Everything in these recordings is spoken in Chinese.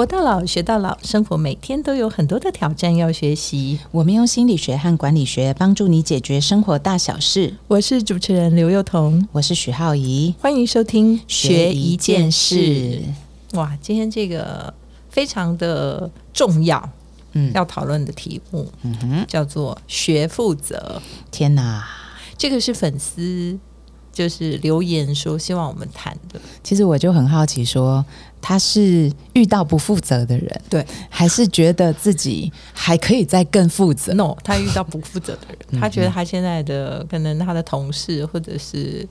活到老，学到老，生活每天都有很多的挑战要学习。我们用心理学和管理学帮助你解决生活大小事。我是主持人刘幼彤，我是许浩怡，欢迎收听《学一件事》。哇，今天这个非常的重要，嗯，要讨论的题目，嗯哼，叫做“学负责”。天哪，这个是粉丝就是留言说希望我们谈的。其实我就很好奇说。他是遇到不负责的人，对，还是觉得自己还可以再更负责？No，他遇到不负责的人，他觉得他现在的可能他的同事或者是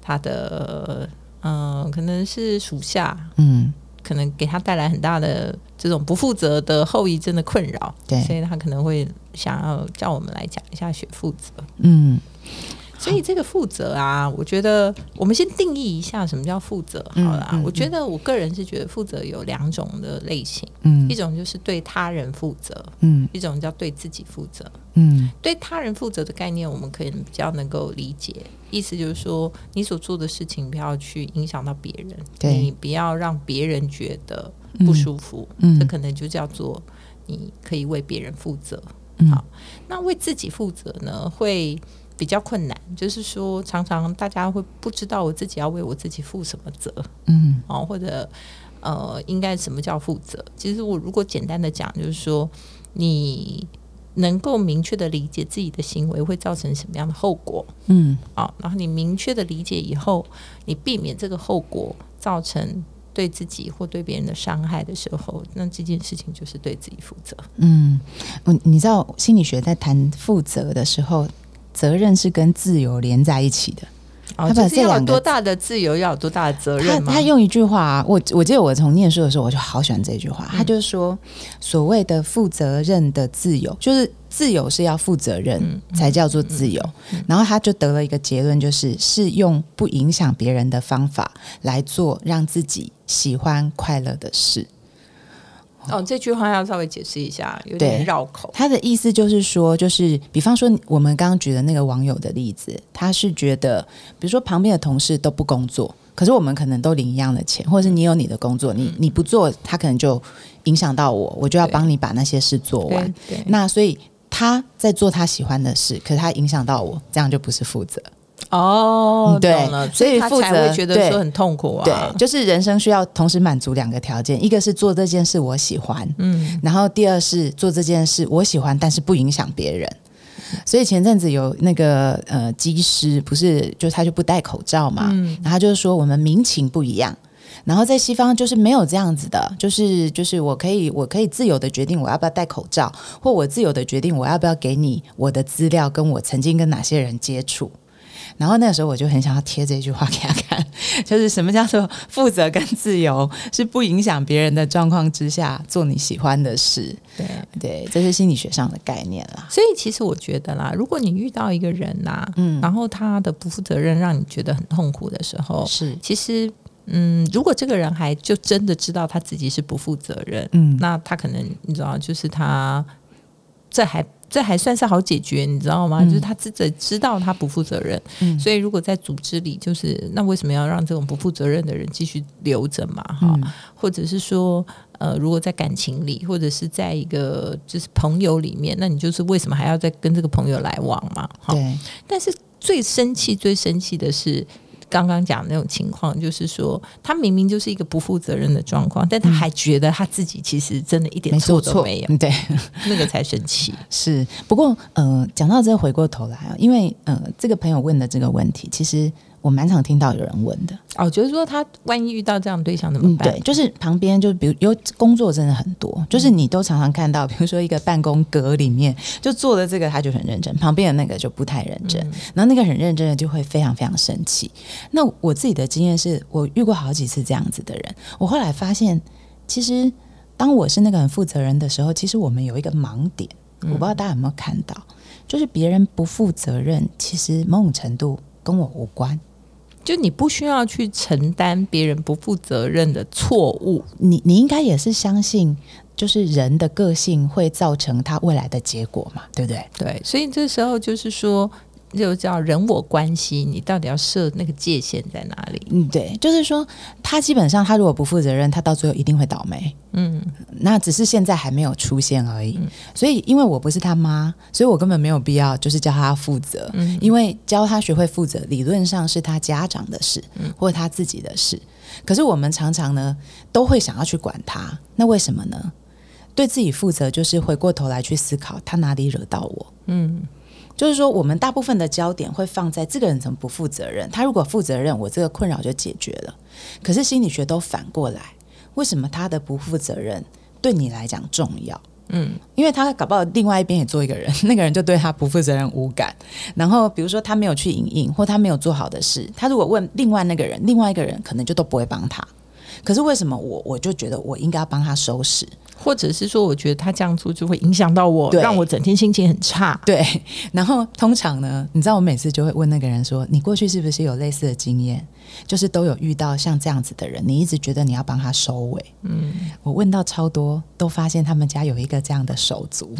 他的嗯，可能是属下，嗯，可能给他带来很大的这种不负责的后遗症的困扰，对，所以他可能会想要叫我们来讲一下学负责，嗯。所以这个负责啊，我觉得我们先定义一下什么叫负责好了。我觉得我个人是觉得负责有两种的类型，嗯，一种就是对他人负责，嗯，一种叫对自己负责，嗯。对他人负责的概念，我们可以比较能够理解，意思就是说，你所做的事情不要去影响到别人，你不要让别人觉得不舒服，嗯，这可能就叫做你可以为别人负责。好，那为自己负责呢，会。比较困难，就是说，常常大家会不知道我自己要为我自己负什么责，嗯，哦，或者呃，应该什么叫负责？其实我如果简单的讲，就是说，你能够明确的理解自己的行为会造成什么样的后果，嗯，啊，然后你明确的理解以后，你避免这个后果造成对自己或对别人的伤害的时候，那这件事情就是对自己负责。嗯，你知道心理学在谈负责的时候。责任是跟自由连在一起的，他把这两多大的自由要有多大的责任他他用一句话，我我记得我从念书的时候我就好喜欢这句话，他就是说，所谓的负责任的自由，就是自由是要负责任才叫做自由。然后他就得了一个结论，就是是用不影响别人的方法来做让自己喜欢快乐的事。哦，这句话要稍微解释一下，有点绕口。他的意思就是说，就是比方说我们刚刚举的那个网友的例子，他是觉得，比如说旁边的同事都不工作，可是我们可能都领一样的钱，或者是你有你的工作，你你不做，他可能就影响到我，我就要帮你把那些事做完。那所以他在做他喜欢的事，可是他影响到我，这样就不是负责。哦，对，所以负责会觉得说很痛苦啊。对，就是人生需要同时满足两个条件，一个是做这件事我喜欢，嗯，然后第二是做这件事我喜欢，但是不影响别人。所以前阵子有那个呃，机师不是就他就不戴口罩嘛，然后就是说我们民情不一样，然后在西方就是没有这样子的，就是就是我可以我可以自由的决定我要不要戴口罩，或我自由的决定我要不要给你我的资料，跟我曾经跟哪些人接触。然后那个时候我就很想要贴这句话给他看，就是什么叫做负责跟自由是不影响别人的状况之下做你喜欢的事。对对，这是心理学上的概念啦。所以其实我觉得啦，如果你遇到一个人呐，嗯，然后他的不负责任让你觉得很痛苦的时候，是其实嗯，如果这个人还就真的知道他自己是不负责任，嗯，那他可能你知道，就是他这还。这还算是好解决，你知道吗？就是他自己知道他不负责任，所以如果在组织里，就是那为什么要让这种不负责任的人继续留着嘛？哈，或者是说，呃，如果在感情里，或者是在一个就是朋友里面，那你就是为什么还要再跟这个朋友来往嘛？哈，但是最生气、最生气的是。刚刚讲那种情况，就是说他明明就是一个不负责任的状况，但他还觉得他自己其实真的一点错都没有，对，那个才神奇。是，不过呃，讲到这，回过头来啊，因为呃，这个朋友问的这个问题，其实。我蛮常听到有人问的哦，就是说他万一遇到这样的对象怎么办？对，就是旁边就比如有工作真的很多，就是你都常常看到，比如说一个办公格里面就坐的这个他就很认真，旁边的那个就不太认真，然后那个很认真的就会非常非常生气。那我自己的经验是我遇过好几次这样子的人，我后来发现，其实当我是那个很负责任的时候，其实我们有一个盲点，我不知道大家有没有看到，就是别人不负责任，其实某种程度跟我无关。就你不需要去承担别人不负责任的错误，你你应该也是相信，就是人的个性会造成他未来的结果嘛，对不对？对，所以这时候就是说，就叫人我关系，你到底要设那个界限在哪里？嗯，对，就是说他基本上他如果不负责任，他到最后一定会倒霉。嗯，那只是现在还没有出现而已。所以因为我不是他妈，所以我根本没有必要就是教他负责。嗯，因为教他学会负责，理论上是他家长的事，嗯或者他自己的事。可是我们常常呢都会想要去管他，那为什么呢？对自己负责，就是回过头来去思考他哪里惹到我。嗯。就是说，我们大部分的焦点会放在这个人怎么不负责任。他如果负责任，我这个困扰就解决了。可是心理学都反过来，为什么他的不负责任对你来讲重要？嗯，因为他搞不好另外一边也做一个人，那个人就对他不负责任无感。然后比如说他没有去影印，或他没有做好的事，他如果问另外那个人，另外一个人可能就都不会帮他。可是为什么我我就觉得我应该要帮他收拾？或者是说，我觉得他这样做就会影响到我，让我整天心情很差。对，然后通常呢，你知道我每次就会问那个人说：“你过去是不是有类似的经验？就是都有遇到像这样子的人，你一直觉得你要帮他收尾。”嗯，我问到超多，都发现他们家有一个这样的手足。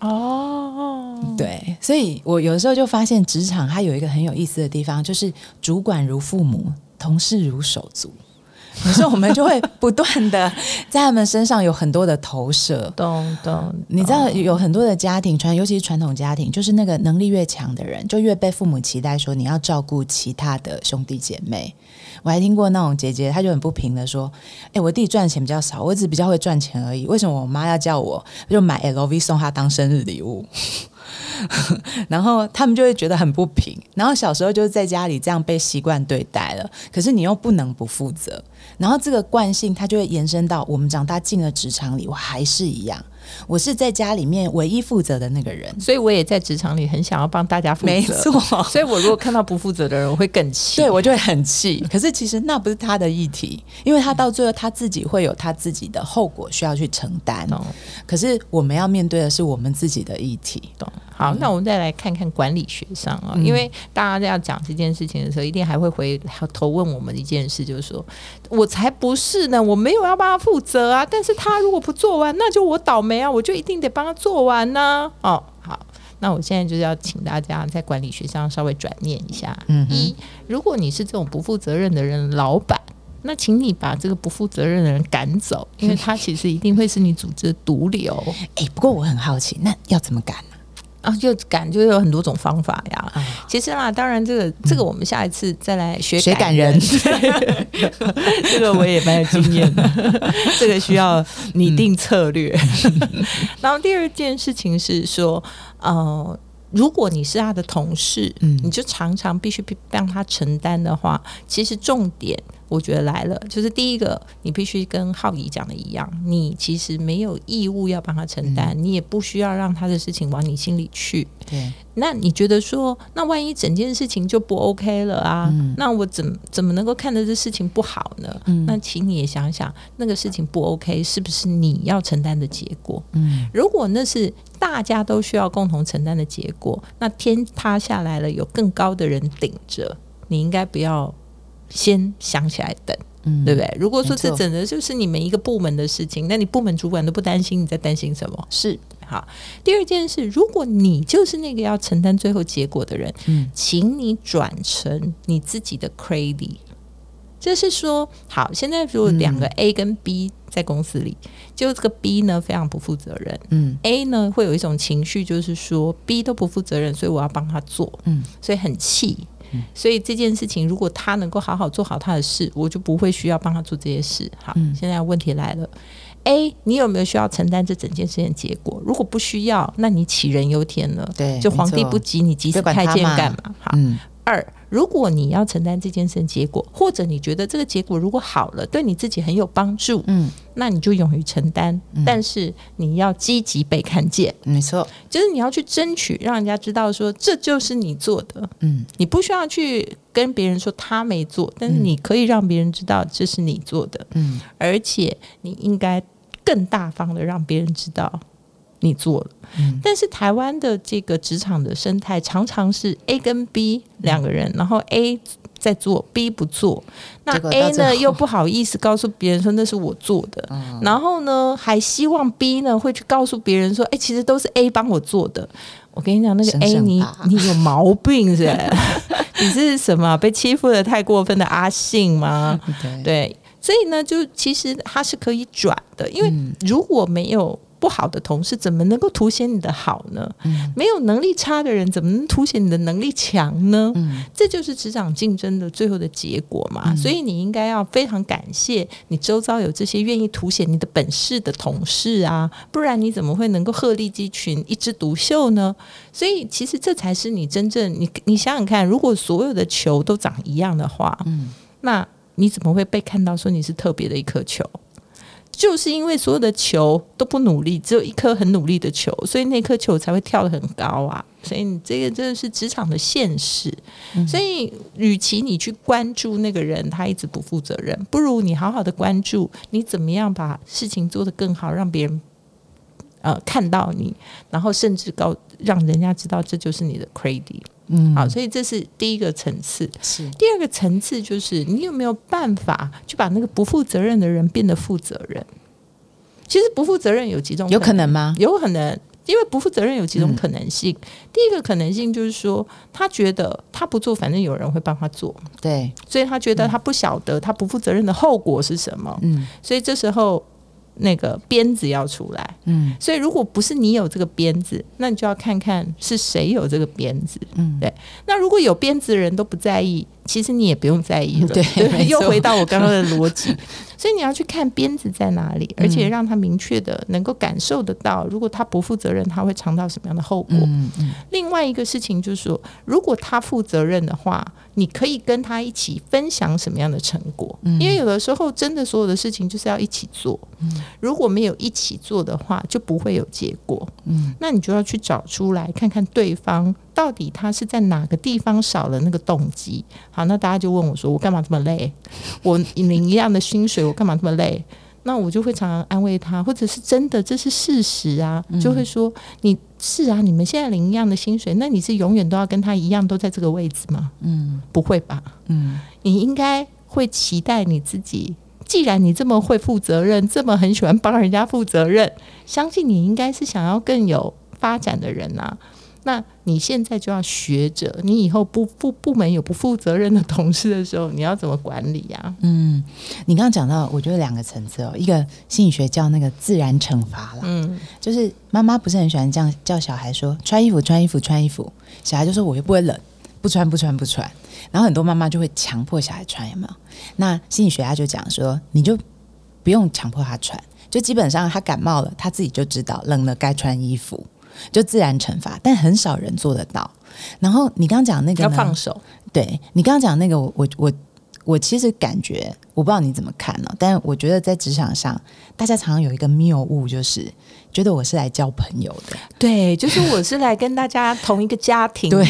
哦，对，所以我有时候就发现职场它有一个很有意思的地方，就是主管如父母，同事如手足。可是我们就会不断的在他们身上有很多的投射，懂懂？你知道有很多的家庭传，尤其是传统家庭，就是那个能力越强的人，就越被父母期待说你要照顾其他的兄弟姐妹。我还听过那种姐姐，她就很不平的说：“哎，我弟赚钱比较少，我只比较会赚钱而已，为什么我妈要叫我就买 LV 送她当生日礼物？” 然后他们就会觉得很不平。然后小时候就是在家里这样被习惯对待了，可是你又不能不负责。然后这个惯性，它就会延伸到我们长大进了职场里，我还是一样。我是在家里面唯一负责的那个人，所以我也在职场里很想要帮大家负责。没错，所以我如果看到不负责的人，我会更气。对我就会很气。可是其实那不是他的议题，因为他到最后他自己会有他自己的后果需要去承担。可是我们要面对的是我们自己的议题。懂？好，那我们再来看看管理学上啊，因为大家在要讲这件事情的时候，一定还会回头问我们一件事，就是说我才不是呢，我没有要帮他负责啊，但是他如果不做完，那就我倒霉啊，我就一定得帮他做完呢。哦，好，那我现在就是要请大家在管理学上稍微转念一下。嗯，一，如果你是这种不负责任的人，老板，那请你把这个不负责任的人赶走，因为他 其实一定会是你组织的毒瘤。哎，不过我很好奇，那要怎么赶？啊，就感就有很多种方法呀。其实啦，当然这个这个我们下一次再来学学感人。这个我也蛮有经验的，这个需要拟定策略。然后第二件事情是说，呃，如果你是他的同事，嗯，你就常常必须让他承担的话，其实重点。我觉得来了，就是第一个，你必须跟浩怡讲的一样，你其实没有义务要帮他承担，你也不需要让他的事情往你心里去。对，那你觉得说，那万一整件事情就不 OK 了啊？那我怎怎么能够看得这事情不好呢？那请你也想想，那个事情不 OK 是不是你要承担的结果？嗯，如果那是大家都需要共同承担的结果，那天塌下来了，有更高的人顶着，你应该不要。先想起来等，嗯对不对？如果说这整个就是你们一个部门的事情，那你部门主管都不担心，你在担心什么？是好。第二件事，如果你就是那个要承担最后结果的人，嗯，请你转成你自己的 crazy，。就是说，好，现在如果两个 A 跟 B 在公司里，就这个 B 呢非常不负责任，嗯，A 呢会有一种情绪，就是说 B 都不负责任，所以我要帮他做，嗯，所以很气。所以这件事情，如果他能够好好做好他的事，我就不会需要帮他做这些事。好，现在问题来了：A，你有没有需要承担这整件事情结果？如果不需要，那你杞人忧天了。对，就皇帝不急，你急死太监干嘛？好。二，如果你要承担这件事结果，或者你觉得这个结果如果好了，对你自己很有帮助，嗯，那你就勇于承担。但是你要积极被看见，没错，就是你要去争取，让人家知道说这就是你做的。嗯，你不需要去跟别人说他没做，但是你可以让别人知道这是你做的。嗯，而且你应该更大方的让别人知道。你做了，但是台湾的这个职场的生态常常是 A 跟 B 两个人，然后 A 在做，B 不做，那 A 呢又不好意思告诉别人说那是我做的，然后呢还希望 B 呢会去告诉别人说，哎，其实都是 A 帮我做的。我跟你讲，那个 A，你 你有毛病是？你是什么？被欺负的太过分的阿信吗？对，所以呢，就其实它是可以转的，因为如果没有。不好的同事怎么能够凸显你的好呢？没有能力差的人怎么能凸显你的能力强呢？这就是职场竞争的最后的结果嘛。所以你应该要非常感谢你周遭有这些愿意凸显你的本事的同事啊，不然你怎么会能够鹤立鸡群、一枝独秀呢？所以其实这才是你真正你你想想看，如果所有的球都长一样的话，嗯，那你怎么会被看到说你是特别的一颗球？就是因为所有的球都不努力，只有一颗很努力的球，所以那颗球才会跳得很高啊！所以你这个真的是职场的现实。所以，与其你去关注那个人他一直不负责任，不如你好好的关注你怎么样把事情做得更好，让别人呃看到你，然后甚至告让人家知道这就是你的 credit。嗯，好，所以这是第一个层次。是第二个层次，就是你有没有办法去把那个不负责任的人变得负责任？其实不负责任有几种，有可能吗？有可能，因为不负责任有几种可能性。第一个可能性就是说，他觉得他不做，反正有人会帮他做，对，所以他觉得他不晓得他不负责任的后果是什么。嗯，所以这时候。那个鞭子要出来，嗯，所以如果不是你有这个鞭子，那你就要看看是谁有这个鞭子，嗯，对。那如果有鞭子的人都不在意，其实你也不用在意了，对，又回到我刚刚的逻辑。所以你要去看鞭子在哪里，而且让他明确的能够感受得到，如果他不负责任，他会尝到什么样的后果。另外一个事情就是说，如果他负责任的话，你可以跟他一起分享什么样的成果？因为有的时候真的所有的事情就是要一起做。如果没有一起做的话，就不会有结果。嗯，那你就要去找出来，看看对方。到底他是在哪个地方少了那个动机？好，那大家就问我说：“我干嘛这么累？我领一样的薪水，我干嘛这么累？”那我就会常常安慰他，或者是真的这是事实啊，就会说：“你是啊，你们现在领一样的薪水，那你是永远都要跟他一样都在这个位置吗？”嗯，不会吧？嗯，你应该会期待你自己。既然你这么会负责任，这么很喜欢帮人家负责任，相信你应该是想要更有发展的人啊。那你现在就要学着，你以后不不部门有不负责任的同事的时候，你要怎么管理呀？嗯，你刚刚讲到，我觉得两个层次哦，一个心理学叫那个自然惩罚啦，嗯，就是妈妈不是很喜欢这样叫小孩说穿衣服穿衣服穿衣服，小孩就说我又不会冷，不穿不穿不穿，然后很多妈妈就会强迫小孩穿，有没有？那心理学家就讲说，你就不用强迫他穿，就基本上他感冒了，他自己就知道冷了该穿衣服。就自然惩罚，但很少人做得到。然后你刚刚讲那个要放手，对你刚刚讲那个，我我我其实感觉，我不知道你怎么看呢？但我觉得在职场上，大家常常有一个谬误，就是。觉得我是来交朋友的，对，就是我是来跟大家同一个家庭的，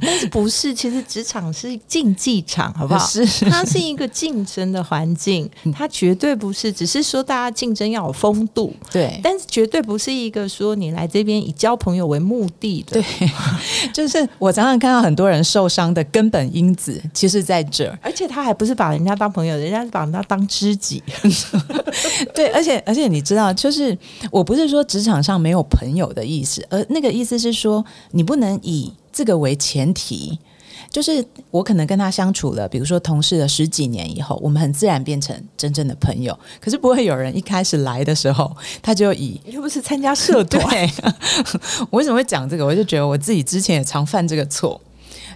但是不是？其实职场是竞技场，好不好？是，它是一个竞争的环境，它绝对不是，只是说大家竞争要有风度，对，但是绝对不是一个说你来这边以交朋友为目的的，对，就是我常常看到很多人受伤的根本因子，其实在这儿，而且他还不是把人家当朋友，人家是把人家当知己，对，而且而且你知道，就是我不是。说职场上没有朋友的意思，而那个意思是说，你不能以这个为前提。就是我可能跟他相处了，比如说同事了十几年以后，我们很自然变成真正的朋友。可是不会有人一开始来的时候，他就以又不是参加社团。我为什么会讲这个？我就觉得我自己之前也常犯这个错。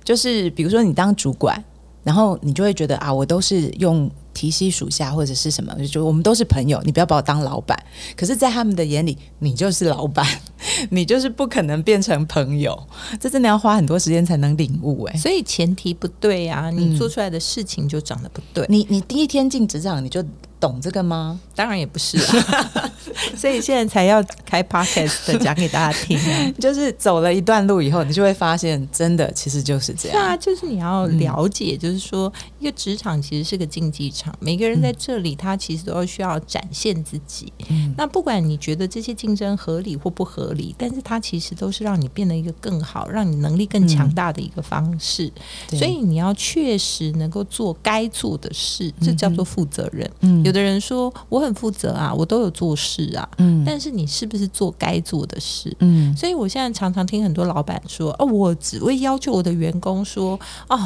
就是比如说你当主管，然后你就会觉得啊，我都是用。提携属下或者是什么，就我们都是朋友，你不要把我当老板。可是，在他们的眼里，你就是老板，你就是不可能变成朋友。这真的要花很多时间才能领悟哎。所以前提不对呀，你做出来的事情就长得不对。你你第一天进职场，你就。懂这个吗？当然也不是啊，所以现在才要开 podcast 讲给大家听。就是走了一段路以后，你就会发现，真的其实就是这样。对啊，就是你要了解，就是说，一个职场其实是个竞技场。每个人在这里，他其实都要需要展现自己。那不管你觉得这些竞争合理或不合理，但是它其实都是让你变得一个更好、让你能力更强大的一个方式。所以你要确实能够做该做的事，这叫做负责任。有的人说我很负责啊，我都有做事啊，嗯但是你是不是做该做的事？嗯，所以我现在常常听很多老板说，哦，我只会要求我的员工说，哦，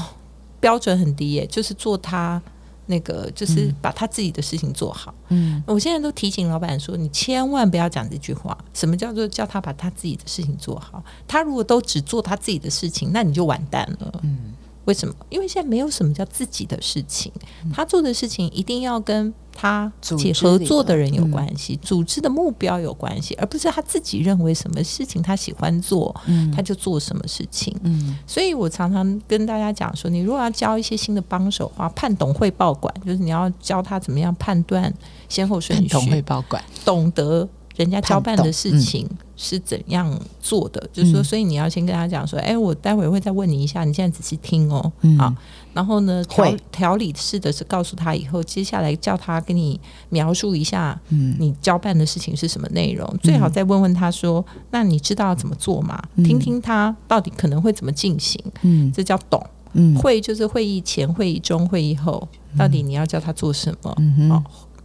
标准很低耶，就是做他。那个就是把他自己的事情做好。嗯，我现在都提醒老板说，你千万不要讲这句话。什么叫做叫他把他自己的事情做好？他如果都只做他自己的事情，那你就完蛋了。嗯。为什么？因为现在没有什么叫自己的事情，他做的事情一定要跟他且合作的人有关系，组织的目标有关系，而不是他自己认为什么事情他喜欢做，他就做什么事情。嗯，所以我常常跟大家讲说，你如果要教一些新的帮手的话，判懂会报管，就是你要教他怎么样判断先后顺序，懂会报管，懂得。人家交办的事情是怎样做的？就是说，所以你要先跟他讲说：“哎，我待会会再问你一下，你现在仔细听哦。”好，然后呢，调调理式的是告诉他以后，接下来叫他跟你描述一下，嗯，你交办的事情是什么内容？最好再问问他说：“那你知道怎么做吗？”听听他到底可能会怎么进行。嗯，这叫懂。嗯，会就是会议前、会议中、会议后，到底你要叫他做什么？嗯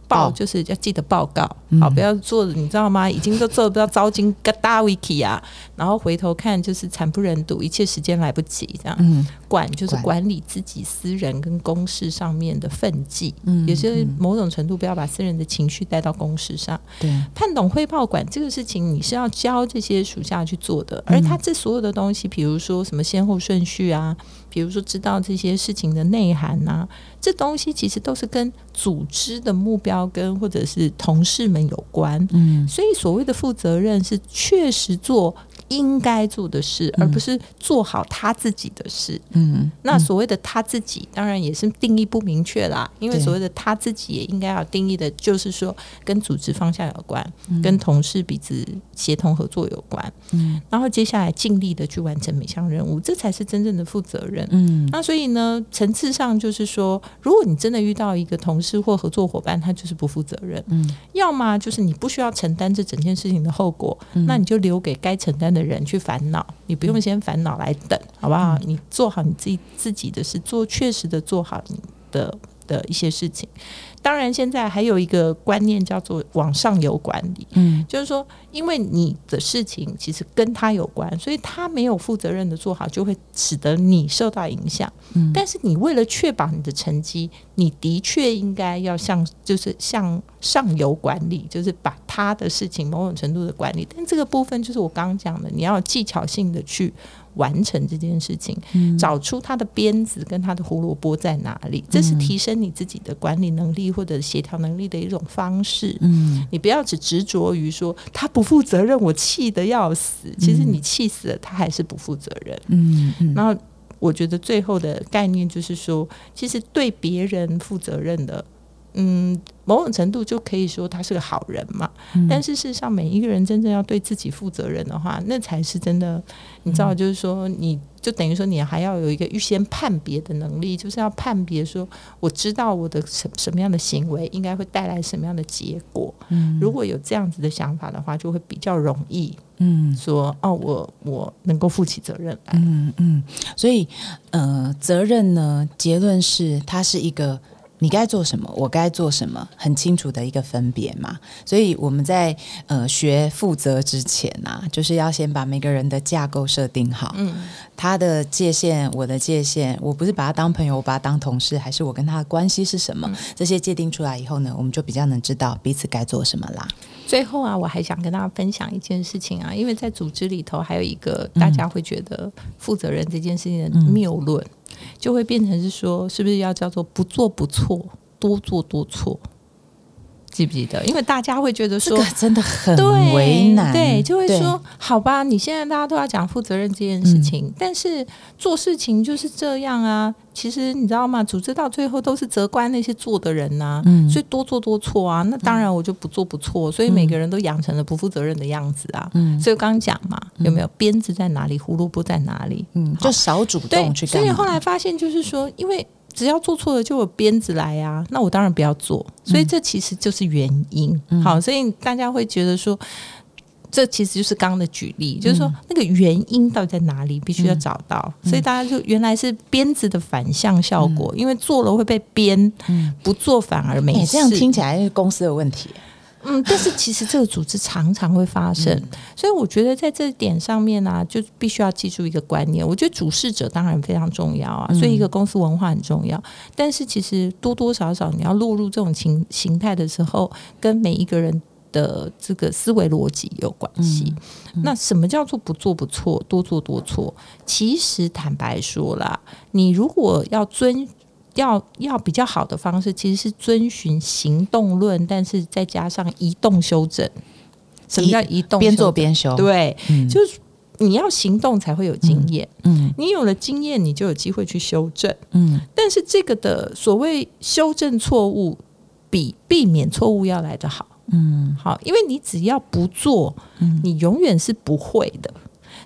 报就是要记得报告，好，不要做，你知道吗？已经都做不到糟金嘎达 wiki 啊，然后回头看就是惨不忍睹，一切时间来不及，这样。嗯，管就是管。理自己私人跟公事上面的分际，嗯，也是某种程度不要把私人的情绪带到公事上。对，判懂汇报管这个事情，你是要教这些属下去做的，而他这所有的东西，比如说什么先后顺序啊。比如说，知道这些事情的内涵呐，这东西其实都是跟组织的目标跟或者是同事们有关。嗯，所以所谓的负责任是确实做。应该做的事，而不是做好他自己的事。嗯，那所谓的他自己，当然也是定义不明确啦。因为所谓的他自己，也应该要定义的，就是说跟组织方向有关，跟同事彼此协同合作有关。嗯，然后接下来尽力的去完成每项任务，这才是真正的负责任。嗯，那所以呢，层次上就是说，如果你真的遇到一个同事或合作伙伴，他就是不负责任。嗯，要么就是你不需要承担这整件事情的后果，那你就留给该承担的。人去烦恼，你不用先烦恼来等，好不好？你做好你自己自己的事，做确实的做好你的的一些事情。当然，现在还有一个观念叫做往上游管理，嗯，就是说，因为你的事情其实跟他有关，所以他没有负责任的做好，就会使得你受到影响。嗯，但是你为了确保你的成绩，你的确应该要向就是向上游管理，就是把他的事情某种程度的管理。但这个部分就是我刚刚讲的，你要技巧性的去。完成这件事情，找出他的鞭子跟他的胡萝卜在哪里，这是提升你自己的管理能力或者协调能力的一种方式。嗯，你不要只执着于说他不负责任，我气得要死。其实你气死了，他还是不负责任。嗯嗯。然后我觉得最后的概念就是说，其实对别人负责任的。嗯，某种程度就可以说他是个好人嘛。但是事实上，每一个人真正要对自己负责任的话，那才是真的。你知道，就是说，你就等于说，你还要有一个预先判别的能力，就是要判别说，我知道我的什什么样的行为应该会带来什么样的结果。嗯，如果有这样子的想法的话，就会比较容易。嗯，说哦，我我能够负起责任来。嗯嗯，所以呃，责任呢，结论是它是一个。你该做什么，我该做什么，很清楚的一个分别嘛。所以我们在呃学负责之前啊，就是要先把每个人的架构设定好。嗯，他的界限，我的界限，我不是把他当朋友，我把他当同事，还是我跟他的关系是什么？这些界定出来以后呢，我们就比较能知道彼此该做什么啦。最后啊，我还想跟大家分享一件事情啊，因为在组织里头还有一个大家会觉得负责人这件事情的谬论。就会变成是说，是不是要叫做不做不错，多做多错？记不记得？因为大家会觉得说，真的很为难，对，就会说，好吧，你现在大家都要讲负责任这件事情，但是做事情就是这样啊。其实你知道吗？组织到最后都是责怪那些做的人呐，所以多做多错啊。那当然我就不做不错，所以每个人都养成了不负责任的样子啊。所以我刚刚讲嘛，有没有鞭子在哪里，胡萝卜在哪里？嗯，就少主动去。所以后来发现就是说，因为。只要做错了就有鞭子来啊，那我当然不要做。所以这其实就是原因。好，所以大家会觉得说，这其实就是刚刚的举例，就是说那个原因到底在哪里，必须要找到。所以大家就原来是鞭子的反向效果，因为做了会被鞭，不做反而没事。这样听起来是公司的问题。嗯，但是其实这个组织常常会发生，所以我觉得在这点上面呢，就必须要记住一个观念。我觉得主事者当然非常重要啊，所以一个公司文化很重要。但是其实多多少少你要落入这种形形态的时候，跟每一个人的这个思维逻辑有关系。那什么叫做不做不错，多做多错？其实坦白说啦，你如果要遵。要要比较好的方式，其实是遵循行动论，但是再加上移动修正。什么叫移动？边做边修。对，就是你要行动才会有经验。嗯，你有了经验，你就有机会去修正。嗯，但是这个的所谓修正错误，比避免错误要来得好。嗯，好，因为你只要不做，你永远是不会的。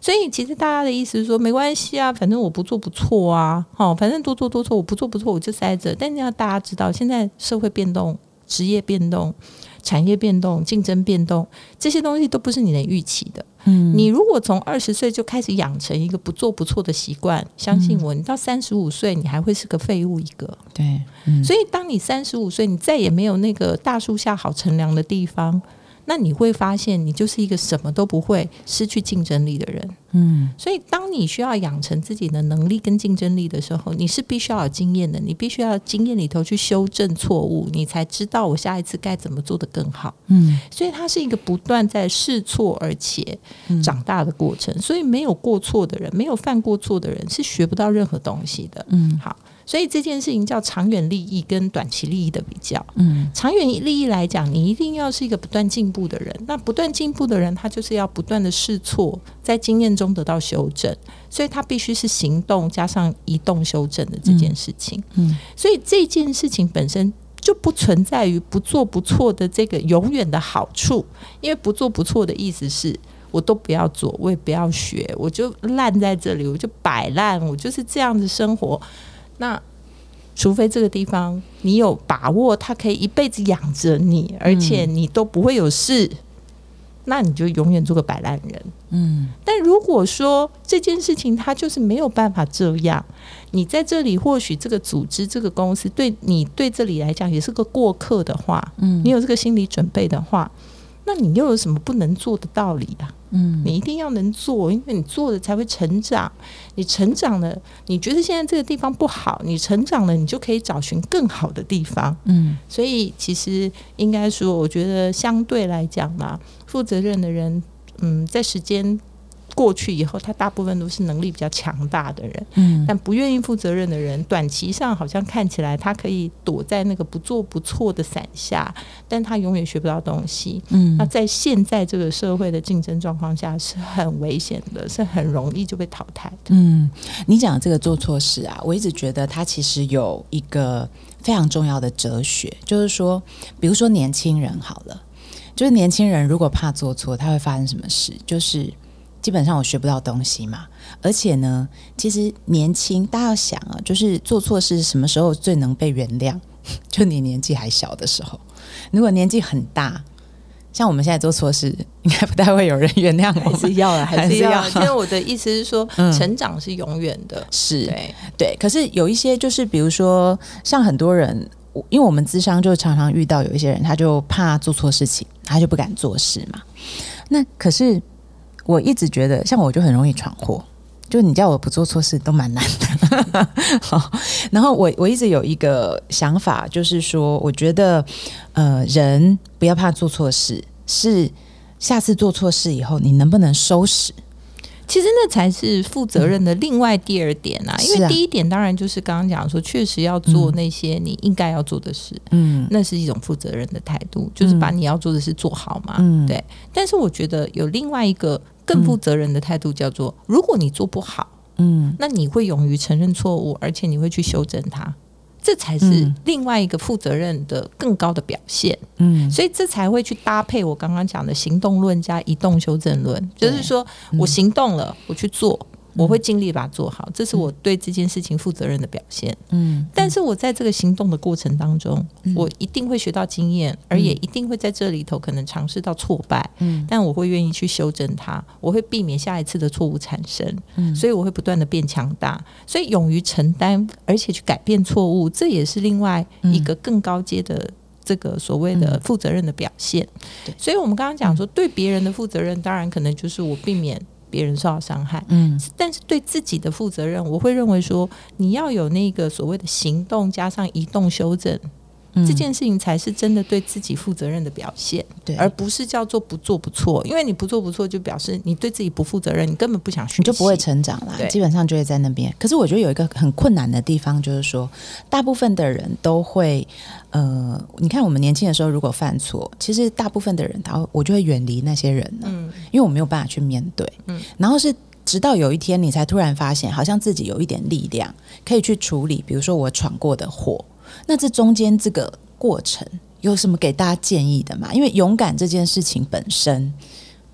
所以其实大家的意思是说，没关系啊，反正我不做不错啊，好，反正多做多错，我不做不错，我就塞着。但你要大家知道，现在社会变动、职业变动、产业变动、竞争变动，这些东西都不是你能预期的。嗯，你如果从二十岁就开始养成一个不做不错的习惯，相信我，你到三十五岁，你还会是个废物一个。对，所以当你三十五岁，你再也没有那个大树下好乘凉的地方。那你会发现，你就是一个什么都不会、失去竞争力的人。嗯，所以当你需要养成自己的能力跟竞争力的时候，你是必须要有经验的。你必须要经验里头去修正错误，你才知道我下一次该怎么做的更好。嗯，所以它是一个不断在试错而且长大的过程。所以没有过错的人，没有犯过错的人，是学不到任何东西的。嗯，好。所以这件事情叫长远利益跟短期利益的比较。嗯，长远利益来讲，你一定要是一个不断进步的人。那不断进步的人，他就是要不断的试错，在经验中得到修正。所以他必须是行动加上移动修正的这件事情。嗯，所以这件事情本身就不存在于不做不错的这个永远的好处，因为不做不错的意思是我都不要做，我也不要学，我就烂在这里，我就摆烂，我就是这样子生活。那除非这个地方你有把握，它可以一辈子养着你，而且你都不会有事，那你就永远做个摆烂人。嗯，但如果说这件事情它就是没有办法这样，你在这里或许这个组织、这个公司对你对这里来讲也是个过客的话，嗯，你有这个心理准备的话。那你又有什么不能做的道理啊？嗯，你一定要能做，因为你做了才会成长。你成长了，你觉得现在这个地方不好，你成长了，你就可以找寻更好的地方。嗯，所以其实应该说，我觉得相对来讲嘛，负责任的人，嗯，在时间。过去以后，他大部分都是能力比较强大的人，嗯，但不愿意负责任的人，短期上好像看起来他可以躲在那个不做不错的伞下，但他永远学不到东西，嗯，那在现在这个社会的竞争状况下是很危险的，是很容易就被淘汰的。嗯，你讲这个做错事啊，我一直觉得他其实有一个非常重要的哲学，就是说，比如说年轻人好了，就是年轻人如果怕做错，他会发生什么事？就是。基本上我学不到东西嘛，而且呢，其实年轻，大家要想啊，就是做错事什么时候最能被原谅？就你年纪还小的时候。如果年纪很大，像我们现在做错事，应该不太会有人原谅我。还是要 了，还是要。因为我的意思是说，成长是永远的，是对对。可是有一些，就是比如说，像很多人，因为我们智商就常常遇到有一些人，他就怕做错事情，他就不敢做事嘛。那可是。我一直觉得，像我就很容易闯祸，就你叫我不做错事都蛮难的。好，然后我我一直有一个想法，就是说，我觉得，呃，人不要怕做错事，是下次做错事以后，你能不能收拾？其实那才是负责任的另外第二点啊，因为第一点当然就是刚刚讲说，确实要做那些你应该要做的事，嗯，那是一种负责任的态度，就是把你要做的事做好嘛，嗯，对。但是我觉得有另外一个。更负责任的态度叫做：如果你做不好，嗯，那你会勇于承认错误，而且你会去修正它，这才是另外一个负责任的更高的表现。嗯，所以这才会去搭配我刚刚讲的行动论加移动修正论，就是说我行动了，我去做，我会尽力把它做好，这是我对这件事情负责任的表现。嗯，但是我在这个行动的过程当中，我一定会学到经验，而也一定会在这里头可能尝试到挫败。嗯，但我会愿意去修正它，我会避免下一次的错误产生。嗯，所以我会不断的变强大，所以勇于承担，而且去改变错误，这也是另外一个更高阶的。这个所谓的负责任的表现，所以我们刚刚讲说，对别人的负责任，当然可能就是我避免别人受到伤害，嗯，但是对自己的负责任，我会认为说，你要有那个所谓的行动加上移动修正。这件事情才是真的对自己负责任的表现，对，而不是叫做不做不错。因为你不做不错，就表示你对自己不负责任，你根本不想学，你就不会成长啦。基本上就会在那边。可是我觉得有一个很困难的地方，就是说，大部分的人都会，呃，你看我们年轻的时候如果犯错，其实大部分的人他我就会远离那些人了，嗯，因为我没有办法去面对，嗯，然后是直到有一天你才突然发现，好像自己有一点力量可以去处理，比如说我闯过的祸。那这中间这个过程有什么给大家建议的吗？因为勇敢这件事情本身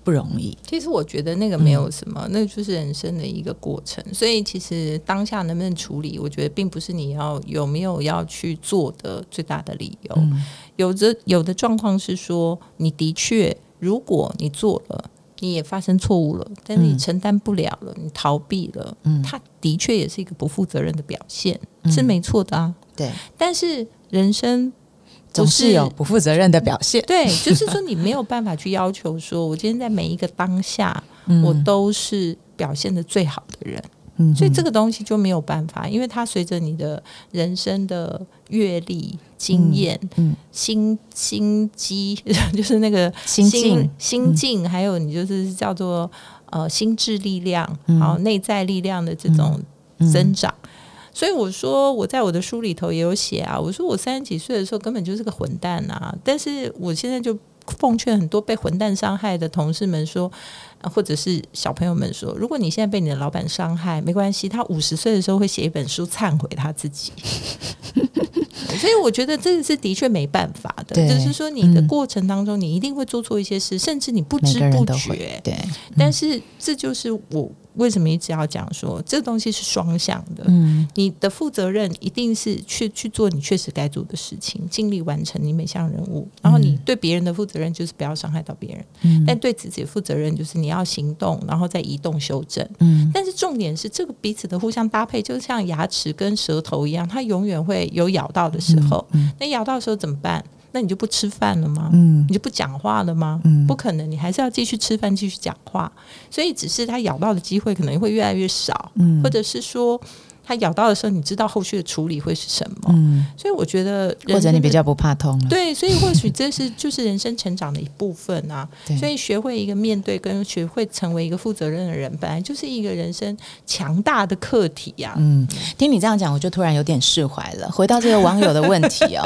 不容易。其实我觉得那个没有什么，那就是人生的一个过程。所以其实当下能不能处理，我觉得并不是你要有没有要去做的最大的理由。有的有的状况是说，你的确如果你做了，你也发生错误了，但是你承担不了了，你逃避了，嗯，他的确也是一个不负责任的表现，是没错的啊。对，但是人生总是有不负责任的表现。对，就是说你没有办法去要求说，我今天在每一个当下，我都是表现的最好的人。嗯，所以这个东西就没有办法，因为它随着你的人生的阅历、经验、嗯，心心机，就是那个心境、心境，还有你就是叫做呃心智力量，好内在力量的这种增长。所以我说，我在我的书里头也有写啊。我说我三十几岁的时候根本就是个混蛋啊！但是我现在就奉劝很多被混蛋伤害的同事们说，或者是小朋友们说，如果你现在被你的老板伤害，没关系，他五十岁的时候会写一本书忏悔他自己。所以我觉得这个是的确没办法的，就是说你的过程当中，你一定会做错一些事，甚至你不知不觉。对，但是这就是我。为什么一直要讲说这个东西是双向的？嗯，你的负责任一定是去去做你确实该做的事情，尽力完成你每项任务。然后你对别人的负责任就是不要伤害到别人。嗯，但对自己的负责任就是你要行动，然后再移动修正。嗯，但是重点是这个彼此的互相搭配，就像牙齿跟舌头一样，它永远会有咬到的时候。嗯，那咬到的时候怎么办？那你就不吃饭了吗？嗯，你就不讲话了吗？嗯，不可能，你还是要继续吃饭，继续讲话。所以，只是他咬到的机会可能会越来越少，嗯，或者是说。它咬到的时候，你知道后续的处理会是什么？嗯，所以我觉得，或者你比较不怕痛，对，所以或许这是就是人生成长的一部分啊。所以学会一个面对跟学会成为一个负责任的人，本来就是一个人生强大的课题呀。嗯，听你这样讲，我就突然有点释怀了。回到这个网友的问题哦，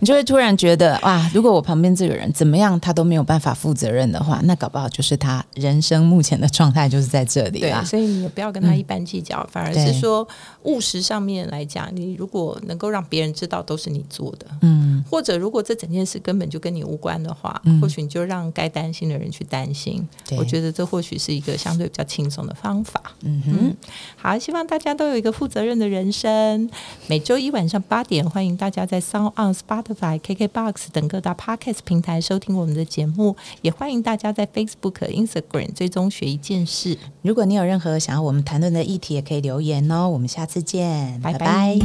你就会突然觉得哇，如果我旁边这个人怎么样，他都没有办法负责任的话，那搞不好就是他人生目前的状态就是在这里啊。所以你也不要跟他一般计较，反而是说。务实上面来讲，你如果能够让别人知道都是你做的，嗯，或者如果这整件事根本就跟你无关的话，嗯或许你就让该担心的人去担心。我觉得这或许是一个相对比较轻松的方法。嗯哼，好，希望大家都有一个负责任的人生。每周一晚上八点，欢迎大家在 Sound on Spotify、KKBox 等各大 Podcast 平台收听我们的节目，也欢迎大家在 Facebook、Instagram 追踪学一件事。如果你有任何想要我们谈论的议题，也可以留言哦。我们下次。再见，拜拜。